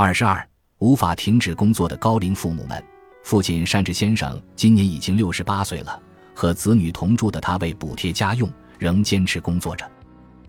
二十二，无法停止工作的高龄父母们。父亲单志先生今年已经六十八岁了，和子女同住的他为补贴家用，仍坚持工作着。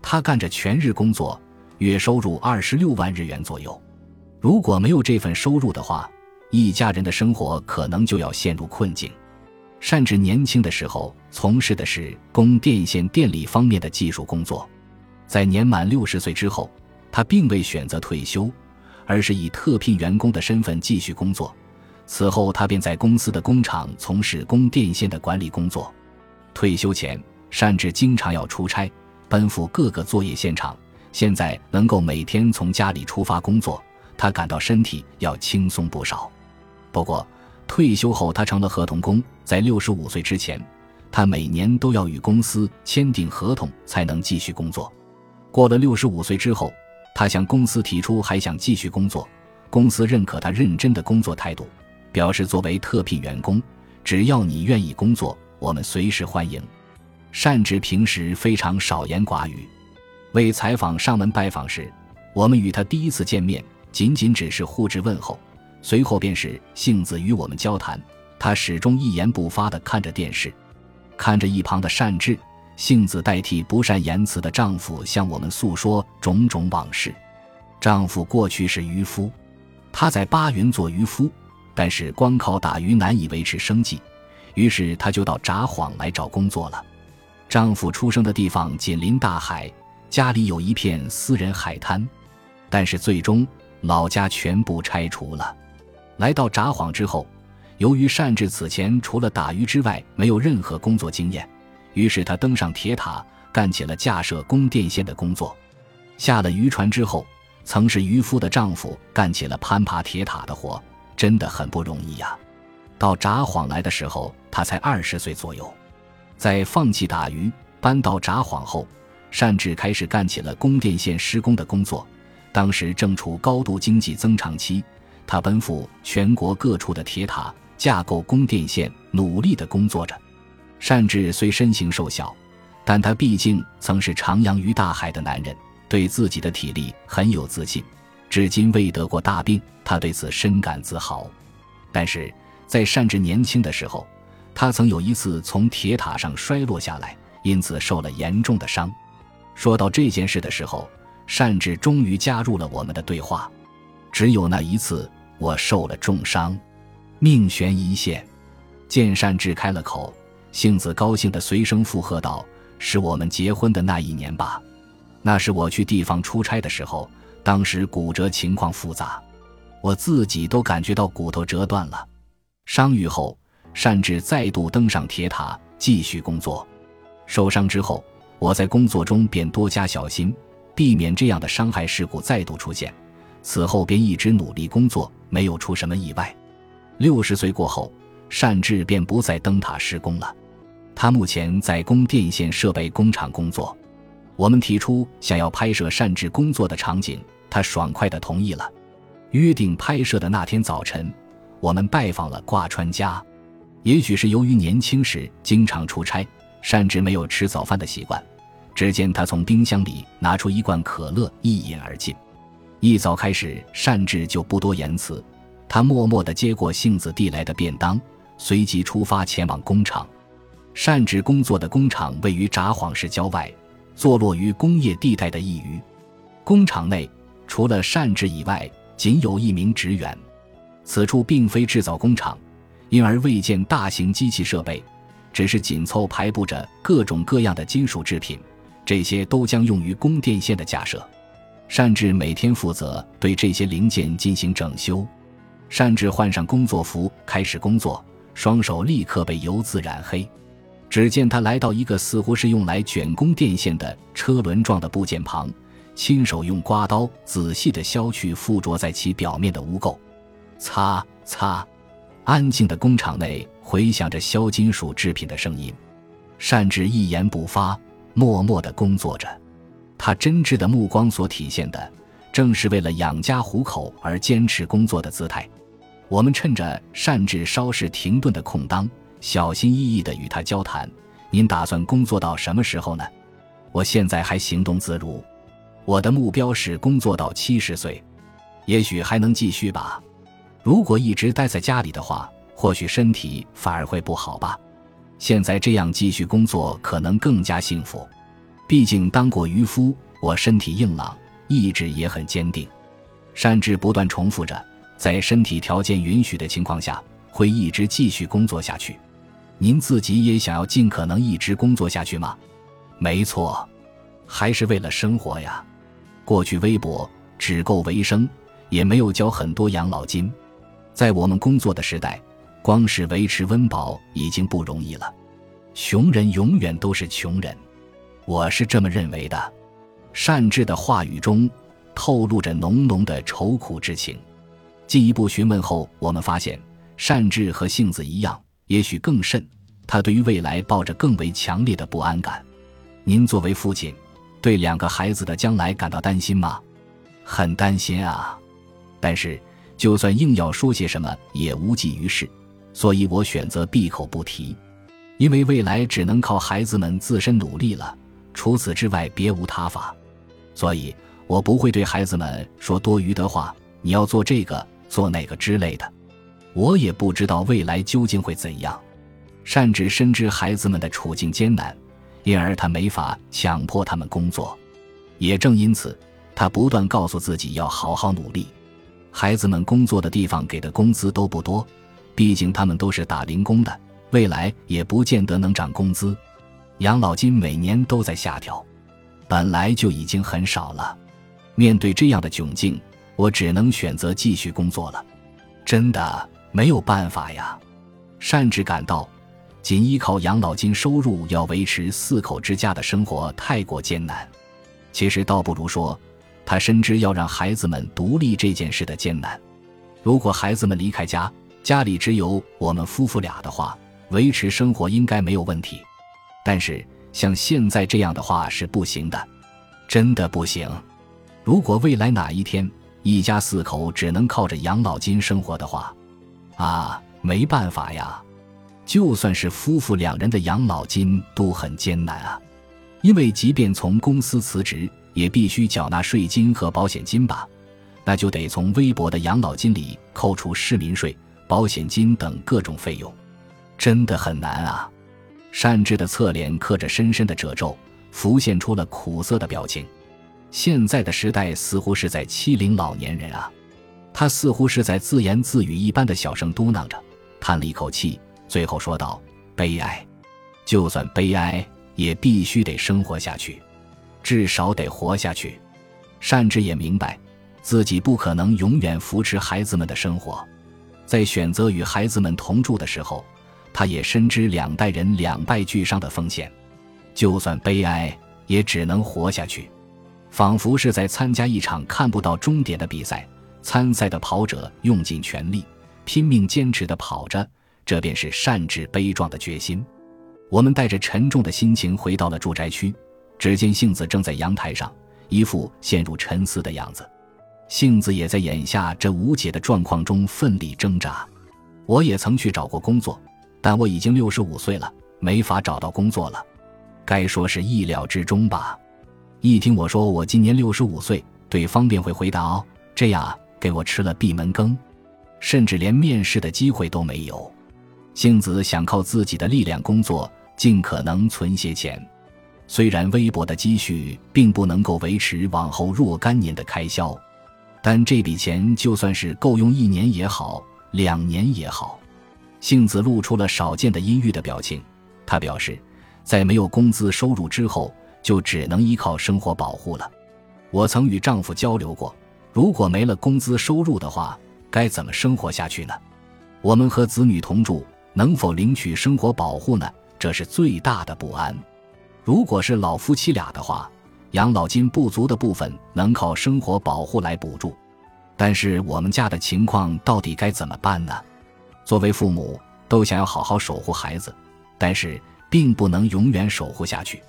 他干着全日工作，月收入二十六万日元左右。如果没有这份收入的话，一家人的生活可能就要陷入困境。善治年轻的时候从事的是供电线电力方面的技术工作，在年满六十岁之后，他并未选择退休，而是以特聘员工的身份继续工作。此后，他便在公司的工厂从事供电线的管理工作。退休前，善治经常要出差，奔赴各个作业现场。现在能够每天从家里出发工作，他感到身体要轻松不少。不过，退休后，他成了合同工。在六十五岁之前，他每年都要与公司签订合同才能继续工作。过了六十五岁之后，他向公司提出还想继续工作，公司认可他认真的工作态度，表示作为特聘员工，只要你愿意工作，我们随时欢迎。善治平时非常少言寡语，为采访上门拜访时，我们与他第一次见面，仅仅只是互致问候。随后便是杏子与我们交谈，他始终一言不发地看着电视，看着一旁的善治，杏子代替不善言辞的丈夫向我们诉说种种往事。丈夫过去是渔夫，他在巴云做渔夫，但是光靠打鱼难以维持生计，于是他就到札幌来找工作了。丈夫出生的地方紧邻大海，家里有一片私人海滩，但是最终老家全部拆除了。来到札幌之后，由于善治此前除了打鱼之外没有任何工作经验，于是他登上铁塔，干起了架设供电线的工作。下了渔船之后，曾是渔夫的丈夫干起了攀爬铁塔的活，真的很不容易呀。到札幌来的时候，他才二十岁左右。在放弃打鱼，搬到札幌后，善治开始干起了供电线施工的工作。当时正处高度经济增长期。他奔赴全国各处的铁塔架构供电线，努力地工作着。善治虽身形瘦小，但他毕竟曾是徜徉于大海的男人，对自己的体力很有自信，至今未得过大病，他对此深感自豪。但是在善治年轻的时候，他曾有一次从铁塔上摔落下来，因此受了严重的伤。说到这件事的时候，善治终于加入了我们的对话。只有那一次。我受了重伤，命悬一线。见善治开了口，杏子高兴地随声附和道：“是我们结婚的那一年吧？那是我去地方出差的时候，当时骨折情况复杂，我自己都感觉到骨头折断了。伤愈后，善治再度登上铁塔继续工作。受伤之后，我在工作中便多加小心，避免这样的伤害事故再度出现。此后便一直努力工作。”没有出什么意外，六十岁过后，善治便不再登塔施工了。他目前在供电线设备工厂工作。我们提出想要拍摄善治工作的场景，他爽快地同意了。约定拍摄的那天早晨，我们拜访了挂川家。也许是由于年轻时经常出差，善治没有吃早饭的习惯。只见他从冰箱里拿出一罐可乐，一饮而尽。一早开始，善治就不多言辞，他默默地接过杏子递来的便当，随即出发前往工厂。善治工作的工厂位于札幌市郊外，坐落于工业地带的一隅。工厂内除了善治以外，仅有一名职员。此处并非制造工厂，因而未见大型机器设备，只是紧凑排布着各种各样的金属制品，这些都将用于供电线的架设。善治每天负责对这些零件进行整修。善治换上工作服开始工作，双手立刻被油渍染黑。只见他来到一个似乎是用来卷供电线的车轮状的部件旁，亲手用刮刀仔细地削去附着在其表面的污垢。擦擦，安静的工厂内回响着削金属制品的声音。善治一言不发，默默地工作着。他真挚的目光所体现的，正是为了养家糊口而坚持工作的姿态。我们趁着善治稍事停顿的空当，小心翼翼地与他交谈：“您打算工作到什么时候呢？”“我现在还行动自如，我的目标是工作到七十岁。”也许还能继续吧。如果一直待在家里的话，或许身体反而会不好吧。现在这样继续工作，可能更加幸福。毕竟当过渔夫，我身体硬朗，意志也很坚定。善治不断重复着，在身体条件允许的情况下，会一直继续工作下去。您自己也想要尽可能一直工作下去吗？没错，还是为了生活呀。过去微薄，只够维生，也没有交很多养老金。在我们工作的时代，光是维持温饱已经不容易了。穷人永远都是穷人，我是这么认为的。善治的话语中透露着浓浓的愁苦之情。进一步询问后，我们发现善治和杏子一样，也许更甚，他对于未来抱着更为强烈的不安感。您作为父亲，对两个孩子的将来感到担心吗？很担心啊，但是就算硬要说些什么，也无济于事，所以我选择闭口不提，因为未来只能靠孩子们自身努力了，除此之外别无他法，所以我不会对孩子们说多余的话。你要做这个，做那个之类的，我也不知道未来究竟会怎样。善治深知孩子们的处境艰难。因而他没法强迫他们工作，也正因此，他不断告诉自己要好好努力。孩子们工作的地方给的工资都不多，毕竟他们都是打零工的，未来也不见得能涨工资。养老金每年都在下调，本来就已经很少了。面对这样的窘境，我只能选择继续工作了。真的没有办法呀，善治感到。仅依靠养老金收入要维持四口之家的生活太过艰难，其实倒不如说，他深知要让孩子们独立这件事的艰难。如果孩子们离开家，家里只有我们夫妇俩的话，维持生活应该没有问题。但是像现在这样的话是不行的，真的不行。如果未来哪一天一家四口只能靠着养老金生活的话，啊，没办法呀。就算是夫妇两人的养老金都很艰难啊，因为即便从公司辞职，也必须缴纳税金和保险金吧，那就得从微薄的养老金里扣除市民税、保险金等各种费用，真的很难啊。善治的侧脸刻着深深的褶皱，浮现出了苦涩的表情。现在的时代似乎是在欺凌老年人啊，他似乎是在自言自语一般的小声嘟囔着，叹了一口气。最后说道：“悲哀，就算悲哀，也必须得生活下去，至少得活下去。”善之也明白，自己不可能永远扶持孩子们的生活，在选择与孩子们同住的时候，他也深知两代人两败俱伤的风险。就算悲哀，也只能活下去，仿佛是在参加一场看不到终点的比赛。参赛的跑者用尽全力，拼命坚持地跑着。这便是善治悲壮的决心。我们带着沉重的心情回到了住宅区，只见杏子正在阳台上，一副陷入沉思的样子。杏子也在眼下这无解的状况中奋力挣扎。我也曾去找过工作，但我已经六十五岁了，没法找到工作了。该说是意料之中吧。一听我说我今年六十五岁，对方便会回答：“哦，这样，给我吃了闭门羹，甚至连面试的机会都没有。”杏子想靠自己的力量工作，尽可能存些钱。虽然微薄的积蓄并不能够维持往后若干年的开销，但这笔钱就算是够用一年也好，两年也好。杏子露出了少见的阴郁的表情。她表示，在没有工资收入之后，就只能依靠生活保护了。我曾与丈夫交流过，如果没了工资收入的话，该怎么生活下去呢？我们和子女同住。能否领取生活保护呢？这是最大的不安。如果是老夫妻俩的话，养老金不足的部分能靠生活保护来补助。但是我们家的情况到底该怎么办呢？作为父母，都想要好好守护孩子，但是并不能永远守护下去。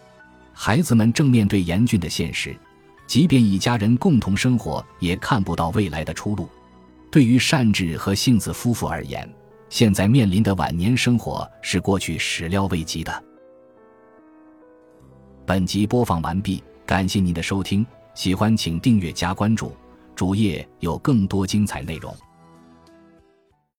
孩子们正面对严峻的现实，即便一家人共同生活，也看不到未来的出路。对于善治和杏子夫妇而言，现在面临的晚年生活是过去始料未及的。本集播放完毕，感谢您的收听，喜欢请订阅加关注。主页有更多精彩内容。